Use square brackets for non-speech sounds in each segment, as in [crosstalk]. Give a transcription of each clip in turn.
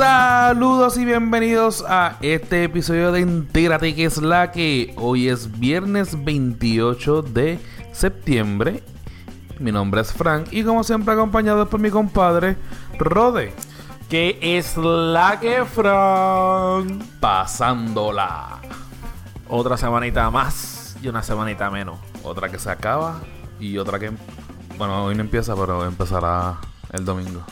Saludos y bienvenidos a este episodio de Entérate que es la que hoy es viernes 28 de septiembre. Mi nombre es Frank y como siempre acompañado por mi compadre Rode. Que es la que Frank. Pasándola. Otra semanita más y una semanita menos. Otra que se acaba y otra que... Bueno, hoy no empieza, pero empezará el domingo.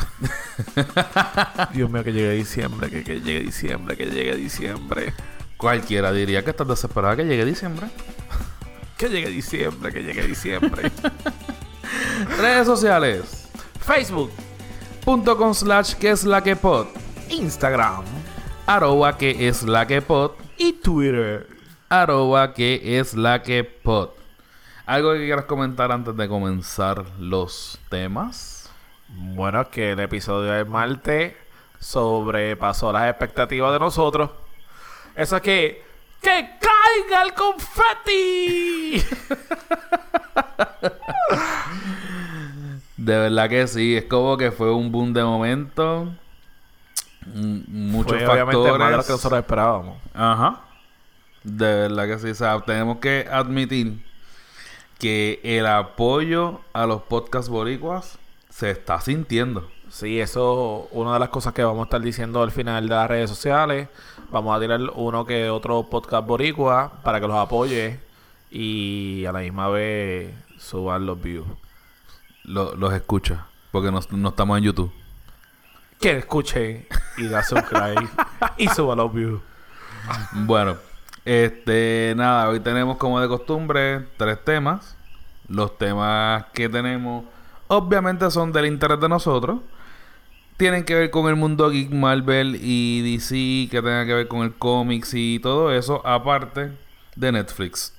[laughs] Dios mío, que llegue diciembre, que, que llegue diciembre, que llegue diciembre. Cualquiera diría que estás desesperada que llegue diciembre. [laughs] Que llegue diciembre, que llegue diciembre. [laughs] Redes sociales. Facebook, slash que es la que pod. Instagram Arroba que es la que pod. y Twitter. Arroba que es la que pod. ¿Algo que quieras comentar antes de comenzar los temas? Bueno, que el episodio de Marte sobrepasó las expectativas de nosotros. Eso es que. ¡Que caiga el confeti! De verdad que sí, es como que fue un boom de momento. Muchos Fue obviamente más de lo factores. que nosotros esperábamos. Ajá. De verdad que sí. O sea, tenemos que admitir que el apoyo a los podcasts boricuas se está sintiendo. Sí, eso una de las cosas que vamos a estar diciendo al final de las redes sociales. Vamos a tirar uno que otro podcast boricua para que los apoye y a la misma vez suban los views. Lo- los escucha. Porque no, no estamos en YouTube. Que escuchen y da subscribe y suban los views. Bueno, este, nada, hoy tenemos como de costumbre tres temas. Los temas que tenemos, obviamente, son del interés de nosotros. Tienen que ver con el mundo geek, Marvel y DC, que tenga que ver con el cómics y todo eso, aparte de Netflix.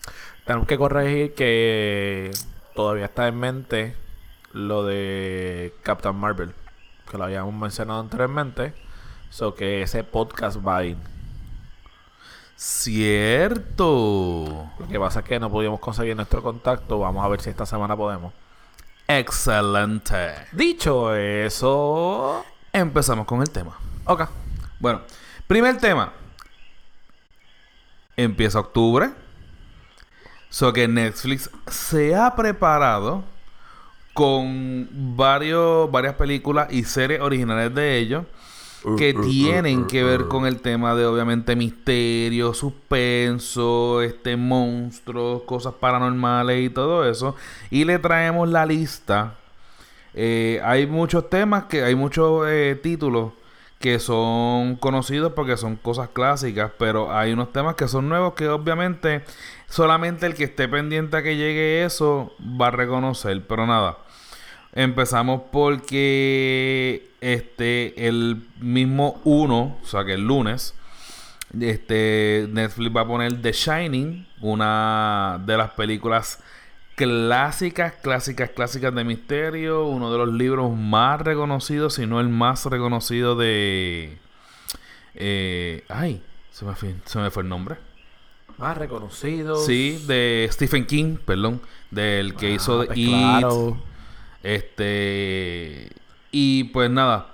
Tenemos que corregir que todavía está en mente lo de Captain Marvel, que lo habíamos mencionado anteriormente. So que ese podcast va a ir. Cierto. Lo que pasa es que no pudimos conseguir nuestro contacto. Vamos a ver si esta semana podemos. Excelente. Dicho eso. Empezamos con el tema. Ok. Bueno, primer tema. Empieza octubre. So que Netflix se ha preparado con varios, varias películas y series originales de ellos que tienen que ver con el tema de obviamente misterio, suspenso, este monstruos, cosas paranormales y todo eso. Y le traemos la lista. Eh, hay muchos temas que hay muchos eh, títulos que son conocidos porque son cosas clásicas, pero hay unos temas que son nuevos que obviamente solamente el que esté pendiente a que llegue eso va a reconocer, pero nada. Empezamos porque este el mismo 1, o sea que el lunes, este Netflix va a poner The Shining, una de las películas clásicas, clásicas, clásicas de misterio, uno de los libros más reconocidos, si no el más reconocido de eh, ay, se me fue, se me fue el nombre. Más reconocido. Sí, de Stephen King, perdón, del que hizo Ah, pues It, claro. Este. Y pues nada.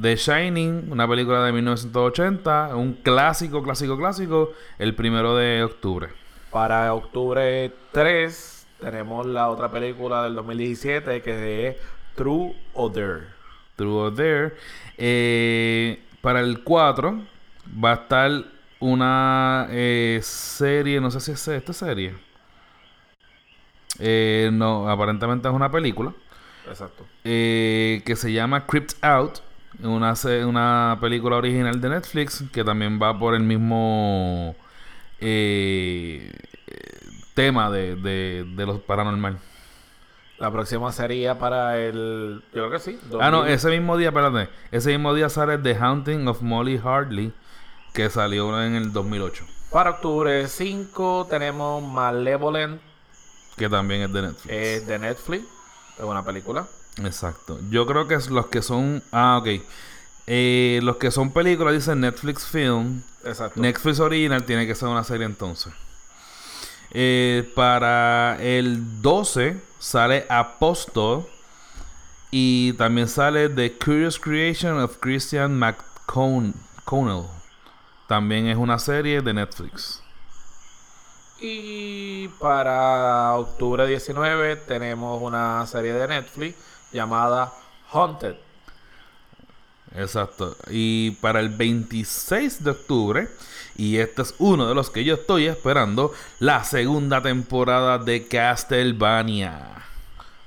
The Shining, una película de 1980. Un clásico, clásico, clásico. El primero de octubre. Para octubre 3 tenemos la otra película del 2017 que es True or Dare. True or Dare. Eh, para el 4 va a estar una eh, serie. No sé si es esta serie. Eh, no, aparentemente es una película. Exacto. eh, que se llama Crypt Out, una, una película original de Netflix que también va por el mismo eh, tema de, de, de los paranormal. La próxima sería para el. Yo creo que sí. Ah, no, 2000. ese mismo día, espérate, ese mismo día sale The Haunting of Molly Hartley, que salió en el 2008, Para octubre 5 tenemos Malevolent, que también es de Netflix. es de Netflix. Es una película. Exacto. Yo creo que es los que son... Ah, ok. Eh, los que son películas dicen Netflix Film. Exacto. Netflix Original tiene que ser una serie entonces. Eh, para el 12 sale Apostle. Y también sale The Curious Creation of Christian McConnell. También es una serie de Netflix. Y para octubre 19 tenemos una serie de Netflix llamada Haunted. Exacto. Y para el 26 de octubre, y este es uno de los que yo estoy esperando, la segunda temporada de Castlevania.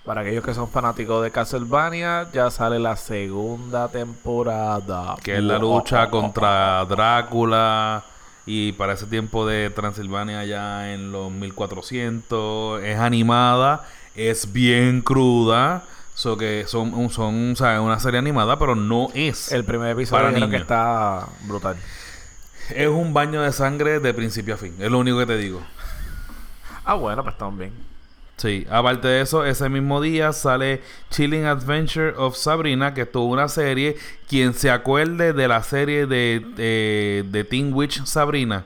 Para aquellos que son fanáticos de Castlevania, ya sale la segunda temporada. Que es la lucha contra Drácula. Y para ese tiempo de Transilvania ya en los 1400. Es animada. Es bien cruda. So que son, son o sea, una serie animada, pero no es. El primer episodio creo que está brutal. Es un baño de sangre de principio a fin. Es lo único que te digo. Ah, bueno, pues estamos bien. Sí, aparte de eso, ese mismo día sale Chilling Adventure of Sabrina, que es toda una serie. Quien se acuerde de la serie de, de, Teen Witch Sabrina,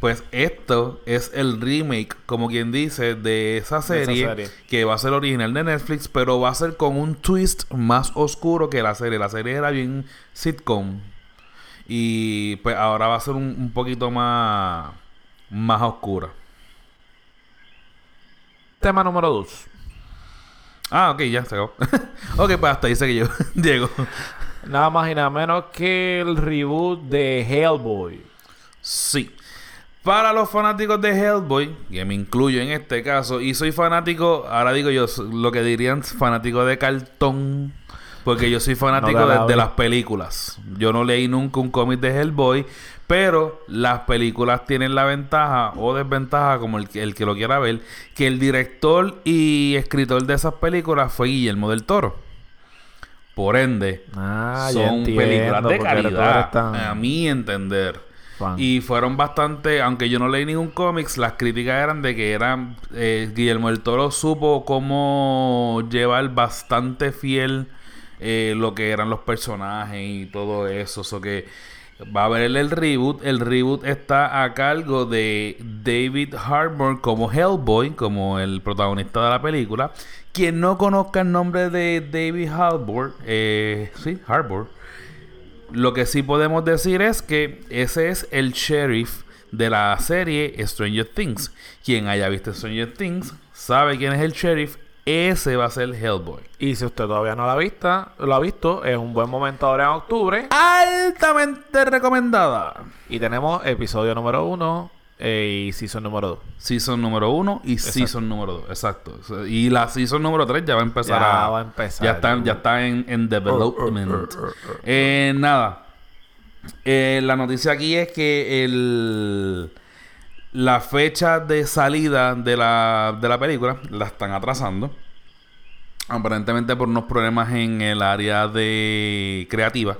pues esto es el remake, como quien dice, de esa, serie, que va a ser original de Netflix, pero va a ser con un twist más oscuro que la serie. La serie era bien sitcom. Y pues ahora va a ser un, poquito más, más oscura. Tema número 2. Ah, ok, ya se acabó. [laughs] ok, pues hasta ahí que yo, [laughs] Diego. Nada más y nada menos que el reboot de Hellboy. Sí. Para los fanáticos de Hellboy, que me incluyo en este caso, y soy fanático, ahora digo yo, lo que dirían fanático de cartón, porque yo soy fanático de, las películas. Yo no leí nunca un cómic de Hellboy, pero las películas tienen la ventaja o desventaja, como el, el que lo quiera ver, que el director y escritor de esas películas fue Guillermo del Toro. Por ende, ah, son películas de calidad, a mi entender. Y fueron bastante, aunque yo no leí ningún cómics, las críticas eran de que eran eh, Guillermo del Toro supo cómo llevar bastante fiel eh, lo que eran los personajes y todo eso. Que va a haber el, reboot. El reboot está a cargo de David Harbour como Hellboy, como el protagonista de la película. Quien no conozca el nombre de David Harbour, eh, sí, Harbour lo que sí podemos decir es que ese es el sheriff de la serie Stranger Things. Quien haya visto Stranger Things sabe quién es el sheriff. Ese va a ser Hellboy. Y si usted todavía no la ha visto, lo ha visto, es un buen momento ahora en octubre. Altamente recomendada. Y tenemos episodio número uno eh, y season número 2. Season número 1 y season número 2, exacto. Y la season número 3 ya va a empezar ya va a empezar. Ya está, ya está en, en development. eh, nada. Eh, la noticia aquí es que el la fecha de salida de la, de la película la están atrasando. Aparentemente por unos problemas en el área de creativa.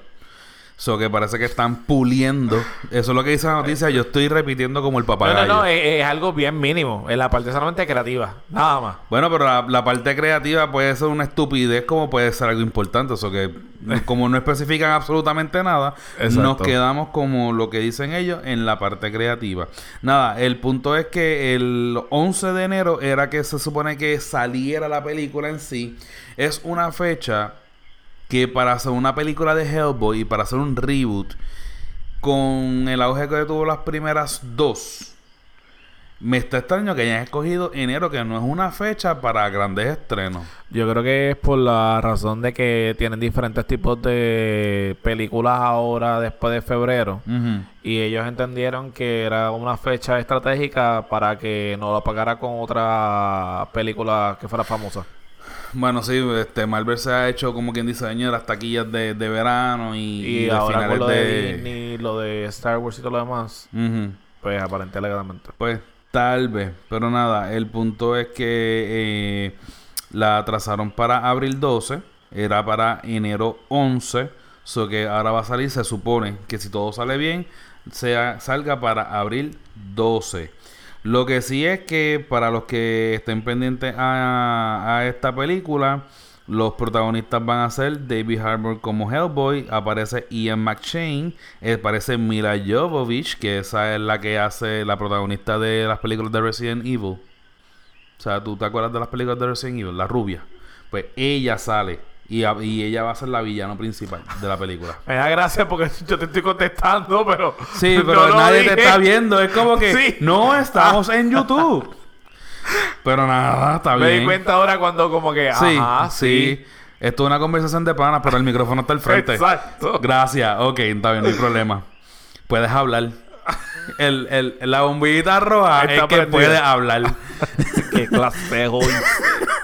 So que parece que están puliendo. Eso es lo que dice la noticia. Yo estoy repitiendo como el papá. No, no, no. Es, algo bien mínimo. En la parte solamente creativa. Nada más. Bueno, pero la, parte creativa puede ser una estupidez como puede ser algo importante. Eso que, [laughs] como no especifican absolutamente nada, nos quedamos como lo que dicen ellos en la parte creativa. Nada, el punto es que el 11 de enero era que se supone que saliera la película en sí. Es una fecha que para hacer una película de Hellboy y para hacer un reboot con el auge que tuvo las primeras dos, me está extraño que hayan escogido enero, que no es una fecha para grandes estrenos. Yo creo que es por la razón de que tienen diferentes tipos de películas ahora después de febrero. Y ellos entendieron que era una fecha estratégica para que no lo pagara con otra película que fuera famosa. Bueno, sí, este Marvel se ha hecho como quien dice de las taquillas de, verano y, y, ahora con lo de... Disney, lo de Star Wars y todo lo demás. Pues aparentemente. Pues tal vez, pero nada, el punto es que eh, la atrasaron para abril 12, era para enero 11, so que ahora va a salir, se supone que si todo sale bien, sea, salga para abril 12. Lo que sí es que para los que estén pendientes a, esta película, los protagonistas van a ser David Harbour como Hellboy, aparece Ian McShane, eh, aparece Mila Jovovich, que esa es la que hace la protagonista de las películas de Resident Evil. O sea, ¿tú te acuerdas de las películas de Resident Evil? La rubia. Pues ella sale Y, a- y ella va a ser la villano principal de la película. [laughs] Me da gracia porque [laughs] yo te estoy contestando, pero. Sí, [laughs] pero nadie dije. te está viendo. Es como que Sí. no estamos en YouTube. Pero nada, está Me bien. di cuenta ahora cuando, como que. Sí, ajá, sí. Esto es una conversación de panas, pero el micrófono está al frente. Exacto. Gracias. Ok, está bien, no hay problema. Puedes hablar. El, el, la bombillita roja Está es que puedes hablar. Qué clase de.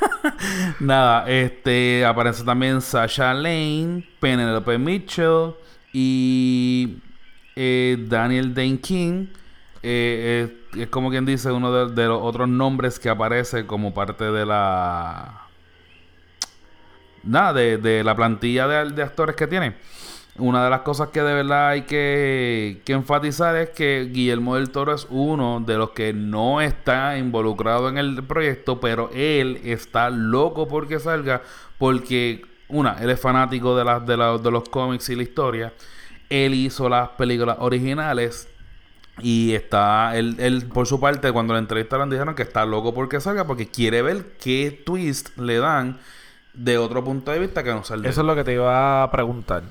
[laughs] Nada, este aparece también Sasha Lane, Penelope Mitchell y eh, Daniel Dane King. Eh, es como quien dice uno de, los otros nombres que aparece como parte de la nada de, de la plantilla de actores que tiene. Una de las cosas que de verdad hay que, que enfatizar es que Guillermo del Toro es uno de los que no está involucrado en el proyecto, pero él está loco porque salga, porque, una, él es fanático de, las de, de los cómics y la historia. Él hizo las películas originales y está, él, él, por su parte, cuando la entrevistaron, dijeron que está loco porque salga, porque quiere ver qué twist le dan de otro punto de vista que no de Eso es lo que te iba a preguntar.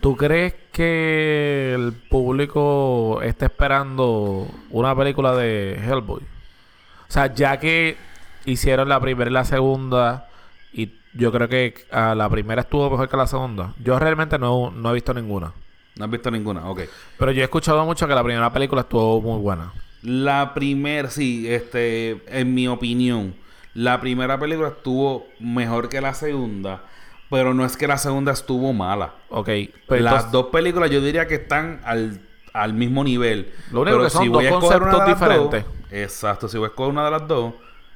¿Tú crees que el público está esperando una película de Hellboy? O sea, ya que hicieron la primera y la segunda, y yo creo que ah, la primera estuvo mejor que la segunda. Yo realmente no, no he visto ninguna. No has visto ninguna, ok. Pero yo he escuchado mucho que la primera película estuvo muy buena. La primera, sí, este, en mi opinión, la primera película estuvo mejor que la segunda, pero no es que la segunda estuvo mala. Ok. Pero Las entonces- dos películas yo diría que están al, al mismo nivel. Lo único Pero que son dos voy a escoger una conceptos de las dos- diferentes. exacto, si voy a escoger una de las dos,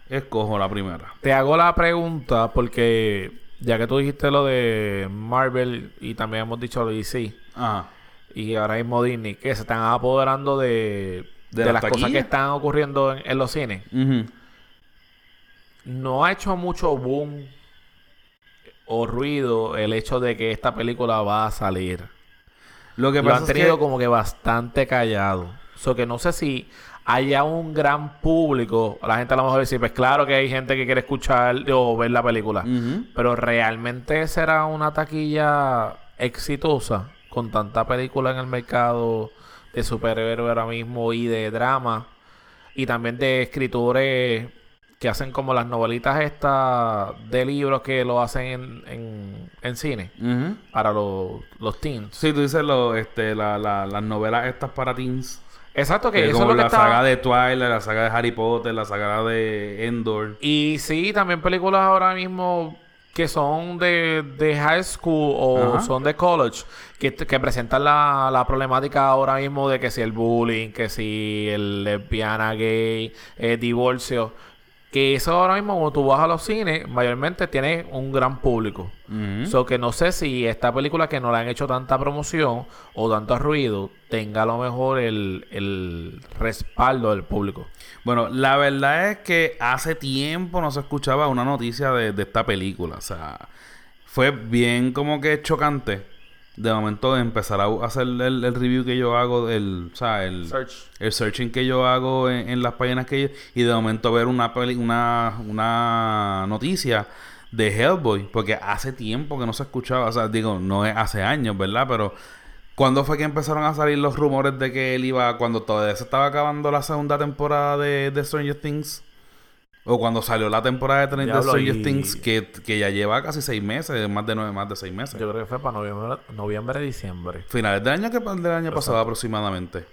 escojo la primera. Te hago la pregunta porque ya que tú dijiste lo de Marvel y también hemos dicho lo de DC Ajá. y ahora mismo Disney que se están apoderando de, De de las cosas que están ocurriendo en, en los cines. No ha hecho mucho boom o ruido el hecho de que esta película va a salir. Lo que Lo pasa han es tenido que... como que bastante callado. So que no sé si haya un gran público. La gente a lo mejor dice, pues claro que hay gente que quiere escuchar o ver la película. Pero realmente será una taquilla exitosa con tanta película en el mercado de superhéroes ahora mismo y de drama. Y también de escritores que hacen como las novelitas estas de libros que lo hacen en, en, en cine para los, los teens. Sí, tú dices lo, este, la, la- las novelas estas para teens. Exacto, que Que eso es como lo que la está... saga de Twilight, la saga de Harry Potter, la saga de Endor. Y sí, también películas ahora mismo que son de, de high school o Ajá. son de college, que, que presentan la, la problemática ahora mismo de que si el bullying, que si el lesbiana, gay, eh, divorcio. Que eso ahora mismo, cuando tú vas a los cines, mayormente tiene un gran público. Ujú. So que no sé si esta película que no le han hecho tanta promoción o tanto ruido tenga a lo mejor el, el respaldo del público. Bueno, la verdad es que hace tiempo no se escuchaba una noticia de, de esta película. O sea, fue bien como que chocante. De momento empezar a hacer el, el review que yo hago, del, o sea, el, Search. el searching que yo hago en, en las páginas que yo, y de momento ver una peli- una, una noticia de Hellboy, porque hace tiempo que no se escuchaba, o sea, digo, no es hace años, ¿verdad? Pero ¿cuándo fue que empezaron a salir los rumores de que él iba, cuando todavía se estaba acabando la segunda temporada de, de Stranger Things? O cuando salió la temporada de, de Diablo, Stranger y- Things, que, que ya lleva casi seis meses, más de nueve, más de seis meses. Yo creo que fue para noviembre, noviembre diciembre. Finales del año que del año pasado aproximadamente.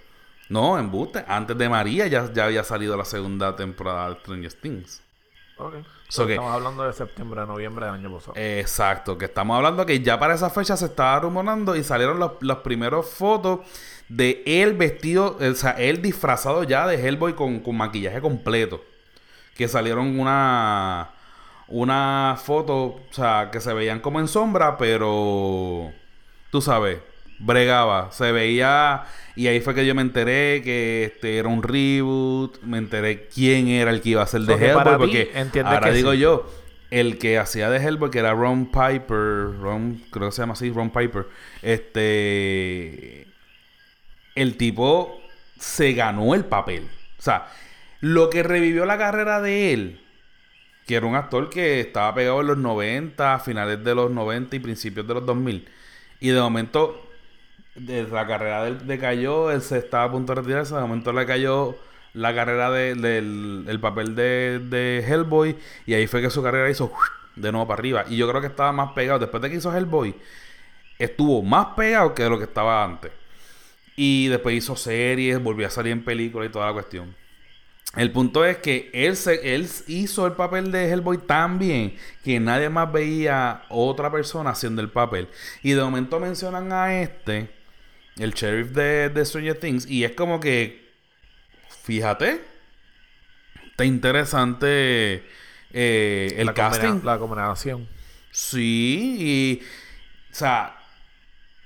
No, embuste. Antes de María ya, ya había salido la segunda temporada de Stranger Things. Ok. So que- Estamos hablando de septiembre, noviembre del año pasado. Exacto, que estamos hablando que ya para esa fecha se estaba rumorando y salieron los, las primeras fotos de él vestido, o sea, él disfrazado ya de Hellboy con, con maquillaje completo. Que salieron una una foto, o sea, que se veían como en sombra, pero tú sabes, bregaba, se veía y ahí fue que yo me enteré que este era un reboot, me enteré quién era el que iba a ser de Hellboy para porque ahora que digo sí. yo, el que hacía de Hellboy que era Ron Piper, Ron creo que se llama así, Ron Piper, este el tipo se ganó el papel. O sea, lo que revivió la carrera de él que era un actor que estaba pegado en los 90, finales de los 90 y principios de los 2000. Y de momento, de la carrera de él cayó, él se estaba a punto de retirarse, de momento le cayó la carrera de- del el papel de, de Hellboy y ahí fue que su carrera hizo de nuevo para arriba. Y yo creo que estaba más pegado. Después de que hizo Hellboy, estuvo más pegado que de lo que estaba antes. Y después hizo series, volvió a salir en películas y toda la cuestión. El punto es que él, se, él hizo el papel de Hellboy tan bien que nadie más veía otra persona haciendo el papel. Y de momento mencionan a este, el sheriff de, de Stranger Things, y es como que, fíjate, está interesante eh, el la casting. combina- La combinación. Sí, y. O sea,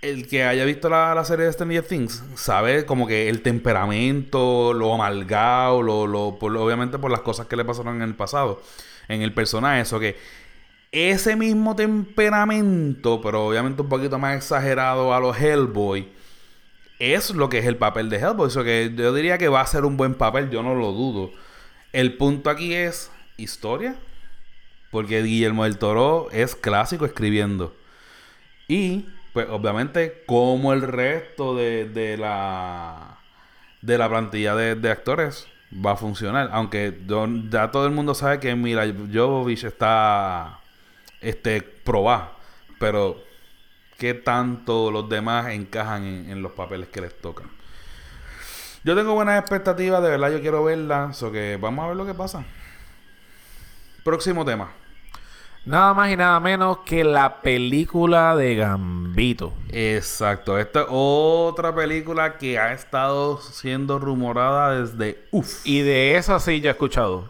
el que haya visto la, la serie de Stranger Things sabe como que el temperamento, lo amargado, lo, lo, por- obviamente por las cosas que le pasaron en el pasado, en el personaje. Eso que ese mismo temperamento, pero obviamente un poquito más exagerado a los Hellboy, es lo que es el papel de Hellboy. Eso que yo diría que va a ser un buen papel, yo no lo dudo. El punto aquí es historia. Porque Guillermo del Toro es clásico escribiendo. Y, pues, obviamente, como el resto de, de la de la plantilla de, actores va a funcionar. Aunque ya todo el mundo sabe que Mira Jovovich está este probada. Pero qué tanto los demás encajan en, en los papeles que les tocan. Yo tengo buenas expectativas, de verdad yo quiero verla. So que vamos a ver lo que pasa. Próximo tema. Nada más y nada menos que la película de Gambito. Exacto. Esta es otra película que ha estado siendo rumorada desde uff. Y de esa sí yo he escuchado.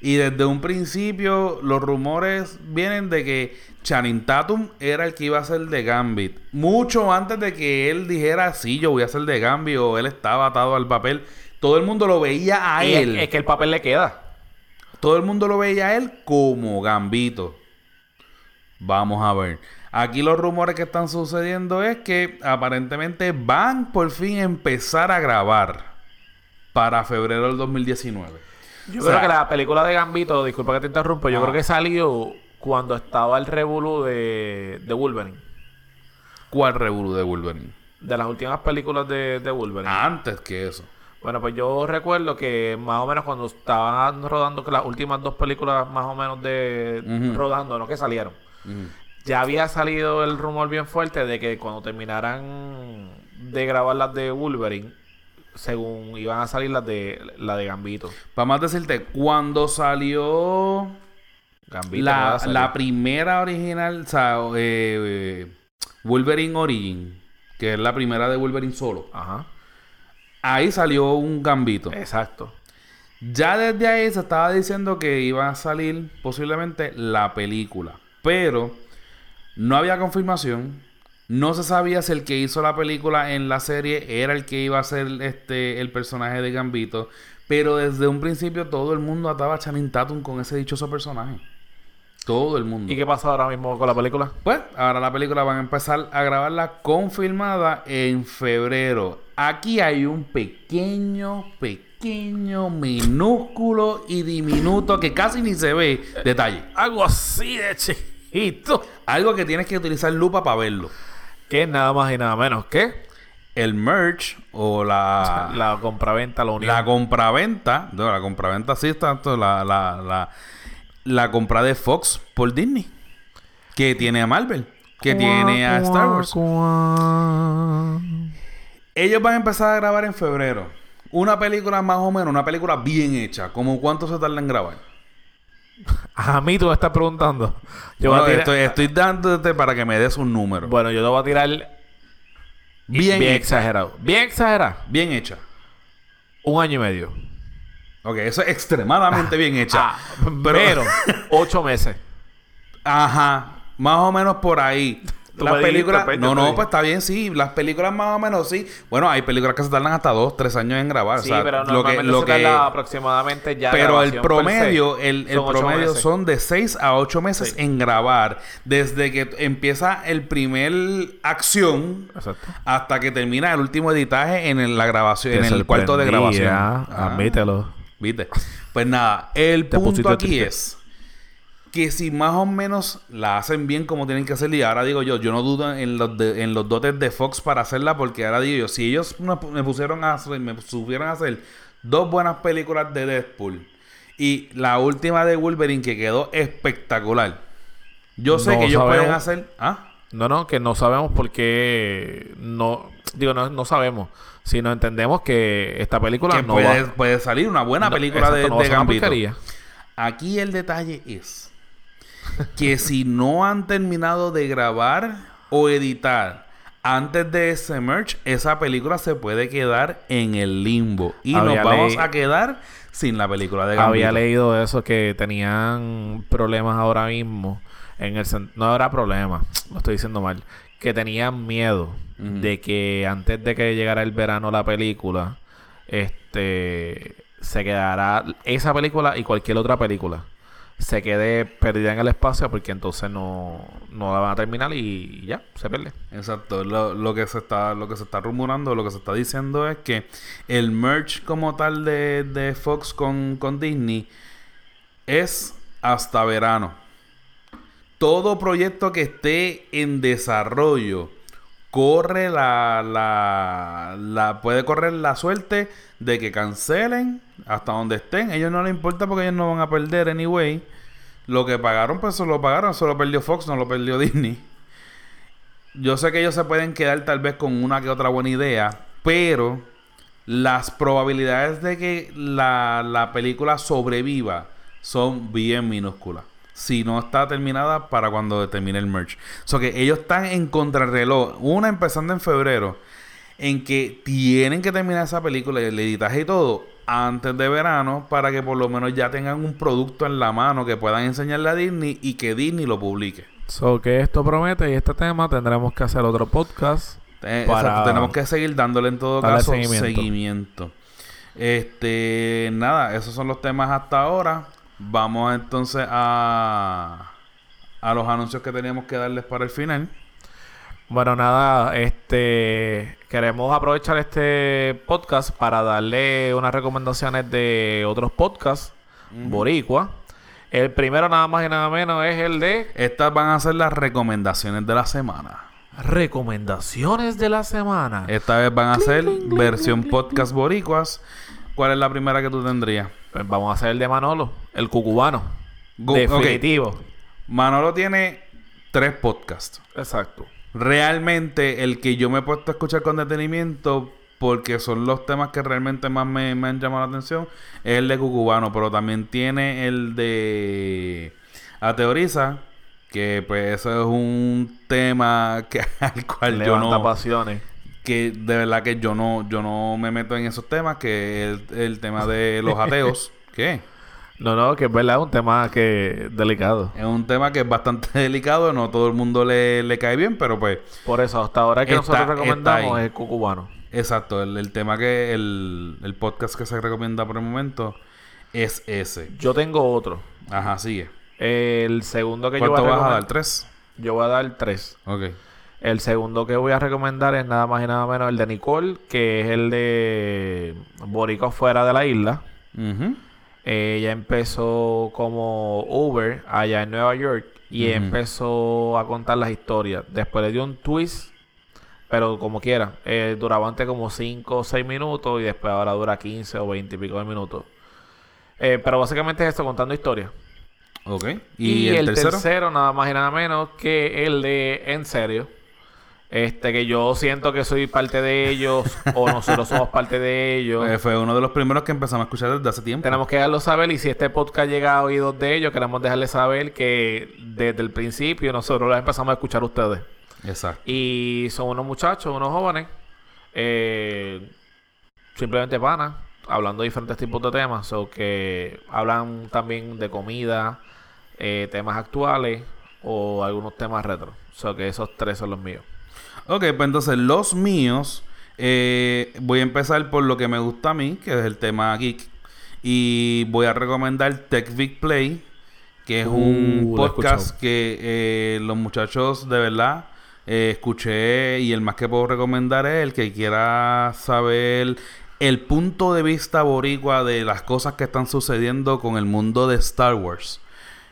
Y desde un principio los rumores vienen de que Channing Tatum era el que iba a ser de Gambit. Mucho antes de que él dijera, sí, yo voy a ser de Gambit o él estaba atado al papel. Todo el mundo lo veía a Y él. Es, es que el papel le queda. Todo el mundo lo veía a él como Gambito. Vamos a ver. Aquí los rumores que están sucediendo es que aparentemente van por fin a empezar a grabar para febrero del 2019. Yo O sea, creo que la película de Gambito, disculpa que te interrumpa, yo creo que salió cuando estaba el revolú de, de Wolverine. ¿Cuál revolú de Wolverine? De las últimas películas de, de Wolverine. Antes que eso. Bueno, pues yo recuerdo que más o menos cuando estaban rodando que las últimas dos películas más o menos de rodando, no que salieron. Ya había salido el rumor bien fuerte de que cuando terminaran de grabar las de Wolverine, según iban a salir las de la de Gambito. Vamos a decirte, cuando salió Gambito la primera original, o sea, eh, eh, Wolverine Origin, que es la primera de Wolverine solo, Ajá. ahí salió un gambito. Exacto. Ya desde ahí se estaba diciendo que iba a salir posiblemente la película. Pero no había confirmación. No se sabía si el que hizo la película en la serie era el que iba a ser este, el personaje de Gambito. Pero desde un principio todo el mundo ataba a Channing Tatum con ese dichoso personaje. Todo el mundo. ¿Y qué pasa ahora mismo con la película? Pues ahora la película van a empezar a grabarla confirmada en febrero. Aquí hay un pequeño, pequeño, minúsculo y diminuto que casi ni se ve detalle. Algo así de chiquito. Algo que tienes que utilizar lupa para verlo. Que nada más y nada menos que El merch o la, [laughs] la compraventa, la unión. la compraventa. No, la compraventa sí está. La, la, la, la compra de Fox por Disney. Que tiene a Marvel. Que tiene a Star Wars. Ellos van a empezar a grabar en febrero. Una película más o menos, una película bien hecha. ¿Cómo cuánto se tarda en grabar? [laughs] A mí tú me estás preguntando. Yo Bueno, tirar- estoy, estoy dándote para que me des un número. Bueno, yo te voy a tirar bien, exagerado. Bien exagerado. Bien hecha. Un año y medio. Ok, eso es extremadamente bien hecha. Ah, pero ocho meses. [laughs] Ajá, más o menos por ahí. Las dijiste, películas. pues, no, no, pues está bien, sí. Las películas más o menos sí. Bueno, hay películas que se tardan hasta dos, tres años en grabar. Sí, o sea, pero lo que, lo se que, tarda aproximadamente ya Pero el promedio, se. el, el Son ocho promedio son de 6 a 8 meses Sí. en grabar. Desde que empieza el primer acción Exacto. hasta que termina el último editaje en el- la grabación, en el cuarto de grabación. Ah, Admítelo. ¿Viste? Pues nada, el punto aquí triste. es que si más o menos la hacen bien como tienen que hacerla, y ahora digo yo, yo no dudo en los, en los dotes de Fox para hacerla, porque ahora digo yo, si ellos me pusieron a hacer, me supieron hacer dos buenas películas de Deadpool y la última de Wolverine que quedó espectacular. Yo sé que ellos pueden hacer. ¿Ah? No, no, que no sabemos por qué. No, digo, no, no sabemos. Si no entendemos que esta película no puede, puede salir una buena película de, de Gambito. Aquí el detalle es que si no han terminado de grabar o editar antes de ese merch, esa película se puede quedar en el limbo. Y nos vamos a quedar sin la película de Gambito. Había leído eso, que tenían problemas ahora mismo. En el no era problema, lo estoy diciendo mal. Que tenían miedo de que antes de que llegara el verano la película, este se quedará esa película y cualquier otra película se quede perdida en el espacio porque entonces no, no la van a terminar y ya, se pierde. Exacto. Lo, lo, que se está, lo que se está rumorando, lo que se está diciendo es que el merch como tal de, de Fox con, con Disney es hasta verano. Todo proyecto que esté en desarrollo corre la, la, puede correr la suerte de que cancelen hasta donde estén. Ellos no les importa porque ellos no van a perder anyway. Lo que pagaron, pues se lo pagaron. Solo perdió Fox, no lo perdió [laughs] Disney. Yo sé que ellos se pueden quedar tal vez con una que otra buena idea, pero las probabilidades de que la, la película sobreviva son bien minúsculas. Si no está terminada para cuando termine el merch. O sea que ellos están en contrarreloj. Una empezando en febrero. En que tienen que terminar esa película, el editaje y todo antes de verano para que por lo menos ya tengan un producto en la mano que puedan enseñarle a Disney y que Disney lo publique. So que esto promete y este tema tendremos que hacer otro podcast. Eh, para tenemos que seguir dándole en todo caso seguimiento. Este, nada, esos son los temas hasta ahora. Vamos entonces a a los anuncios que teníamos que darles para el final. Bueno, nada, este queremos aprovechar este podcast para darle unas recomendaciones de otros podcasts boricua. El primero nada más y nada menos es el de estas van a ser las recomendaciones de la semana. Recomendaciones de la semana. Esta vez van a ser versión podcast boricuas. ¿Cuál es la primera que tú tendrías? Pues vamos a hacer el de Manolo, el cucubano. Definitivo. Manolo tiene tres podcasts. Exacto realmente el que yo me he puesto a escuchar con detenimiento porque son los temas que realmente más me, han llamado la atención es el de Cucubano, pero también tiene el de Ateoriza, que pues eso es un tema [laughs] que al cual yo no pasiones. que de verdad que yo no yo no me meto en esos temas, que es el, tema de los ateos, [laughs] ¿qué? No, no, que es verdad, es un tema que delicado. Es un tema que es bastante [laughs] delicado, no todo el mundo le, le cae bien, pero pues... Por eso, hasta ahora que nosotros recomendamos es el cucubano. Exacto, el, tema que... El, el, podcast que se recomienda por el momento es ese. Yo tengo otro. Ajá, sigue. El segundo que yo voy a vas a dar? ¿Tres? Yo voy a dar tres. Ok. El segundo que voy a recomendar es nada más y nada menos el de Nicole, que es el de Borico fuera de la isla. Ella empezó como Uber allá en Nueva York y empezó a contar las historias. Después le dio un twist, pero como quiera. Eh, duraba antes como 5 o 6 minutos y después ahora dura 15 o 20 y pico de minutos. Eh, pero básicamente es esto, contando historias. Ok. ¿Y, el, tercero? nada más y nada menos que el de En Serio este que yo siento que soy parte de ellos o nosotros somos parte de ellos. Eh, fue uno de los primeros que empezamos a escuchar desde hace tiempo. Tenemos que dejarlo saber y si este podcast llega a oídos de ellos, queremos dejarles saber que desde el principio nosotros los empezamos a escuchar a ustedes. Exacto. Y son unos muchachos, unos jóvenes, eh, simplemente panas, hablando de diferentes tipos de temas, o que hablan también de comida, eh, temas actuales o algunos temas retro. O sea que esos tres son los míos. Ok, pues entonces los míos. Eh, voy a empezar por lo que me gusta a mí, que es el tema geek. Y voy a recomendar Tech Play, que es un uh, podcast que eh, los muchachos de verdad eh, escuché. Y el más que puedo recomendar es el que quiera saber el punto de vista boricua de las cosas que están sucediendo con el mundo de Star Wars.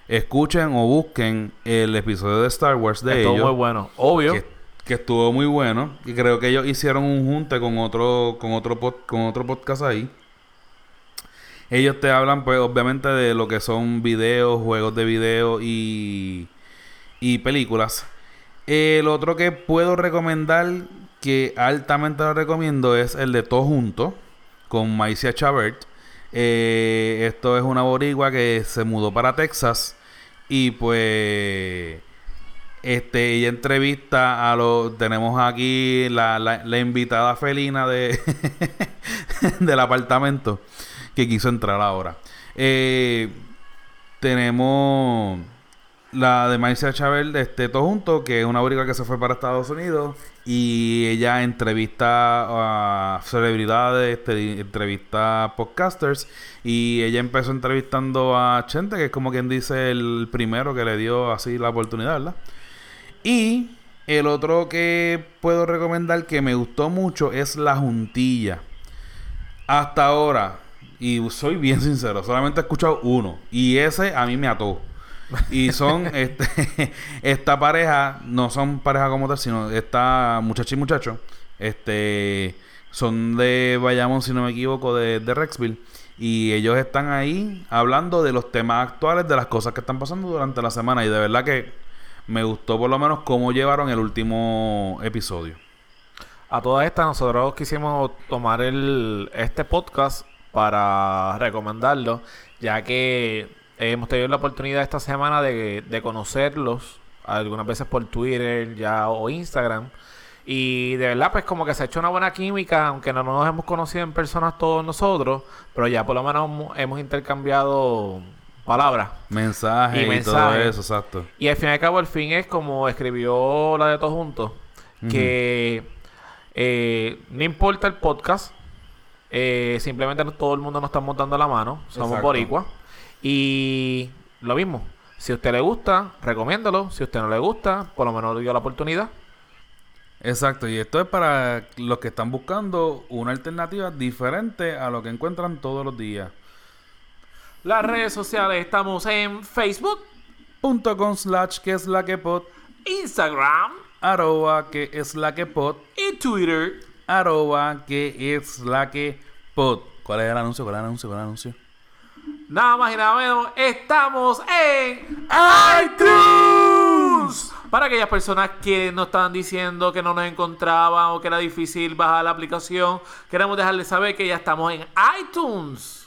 escuchen o busquen el episodio de Star Wars de Estuvo ellos. muy bueno. Obvio. Que, estuvo muy bueno. Y creo que ellos hicieron un junte con otro, con otro, pod- con otro podcast ahí. Ellos te hablan, pues, obviamente, de lo que son videos, juegos de video y, y películas. El otro que puedo recomendar, que altamente lo recomiendo, es el de Todo Junto, con Maicia Chavert. Eh, esto es una boricua que se mudó para Texas y pues este ella entrevista a los tenemos aquí la, la, invitada felina de [laughs] del apartamento que quiso entrar ahora. Eh, tenemos la de Marcia de este todo junto, que es una boricua que se fue para Estados Unidos y ella entrevista a celebridades, este, entrevista a podcasters y ella empezó entrevistando a Chente, que es como quien dice el primero que le dio así la oportunidad, ¿verdad? Y el otro que puedo recomendar que me gustó mucho es La Juntilla. Hasta ahora, y soy bien sincero, solamente he escuchado uno. Y ese a mí me ató. Y son, [laughs] este, [laughs] esta pareja, no son pareja como tal, sino esta muchacha y muchacho, este, son de Bayamón, si no me equivoco, de, de Rexville. Y ellos están ahí hablando de los temas actuales, de las cosas que están pasando durante la semana. Y de verdad que me gustó por lo menos cómo llevaron el último episodio. A todas estas, nosotros quisimos tomar el, este podcast para recomendarlo, ya que hemos tenido la oportunidad esta semana de, de conocerlos, algunas veces por Twitter ya o Instagram. Y de verdad, pues como que se ha hecho una buena química, aunque no nos hemos conocido en personas todos nosotros, pero ya por lo menos hemos- hemos intercambiado palabras. Mensajes Y y, todo mensajes. eso, exacto. Y al fin y al cabo, el fin es como escribió la de todos juntos, que eh, no importa el podcast, eh, simplemente todo el mundo nos está montando la mano, somos boricuas. Y lo mismo, si a usted le gusta, recomiéndalo, si a usted no le gusta, por lo menos le dio la oportunidad. Exacto, y esto es para los que están buscando una alternativa diferente a lo que encuentran todos los días. Las redes sociales estamos en Facebook, Punto com slash que es la que pod, Instagram arroba que es la que pod, y Twitter. arroba que es la que pod. ¿Cuál es el anuncio? ¿Cuál es el anuncio? ¿Cuál es el anuncio? Nada más y nada menos, estamos en iTunes. Para aquellas personas que nos estaban diciendo que no nos encontraban o que era difícil bajar la aplicación, queremos dejarles saber que ya estamos en iTunes.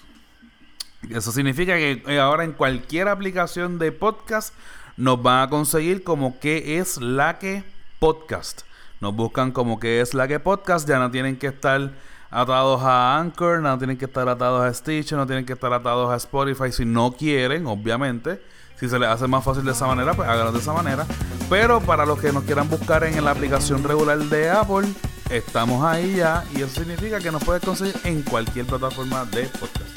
Eso significa que eh, ahora en cualquier aplicación de podcast nos van a conseguir como que es la que podcast. Nos buscan como que es la que podcast. Ya no tienen que estar atados a Anchor, no tienen que estar atados a Stitch, no tienen que estar atados a Spotify si no quieren, obviamente. Si se les hace más fácil de esa manera, pues háganlo de esa manera. Pero para los que nos quieran buscar en la aplicación regular de Apple, estamos ahí ya. Y eso significa que nos puedes conseguir en cualquier plataforma de podcast.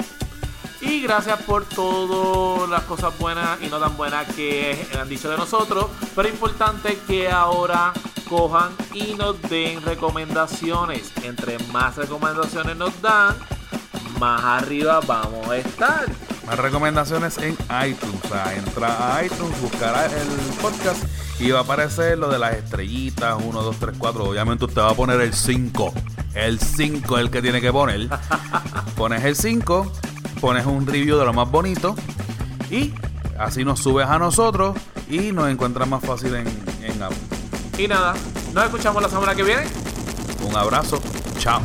Y gracias por todas las cosas buenas y no tan buenas que han dicho de nosotros. Pero es importante que ahora cojan y nos den recomendaciones. Entre más recomendaciones nos dan, más arriba vamos a estar. Más recomendaciones en iTunes. O sea, entra a iTunes, buscará el podcast y va a aparecer lo de las estrellitas, 1, 2, 3, 4. Obviamente usted va a poner el 5. El 5 es el que tiene que poner. [laughs] Pones el 5, pones un review de lo más bonito y así nos subes a nosotros y nos encuentras más fácil en, en Apple. Y nada, nos escuchamos la semana que viene. Un abrazo. Chao.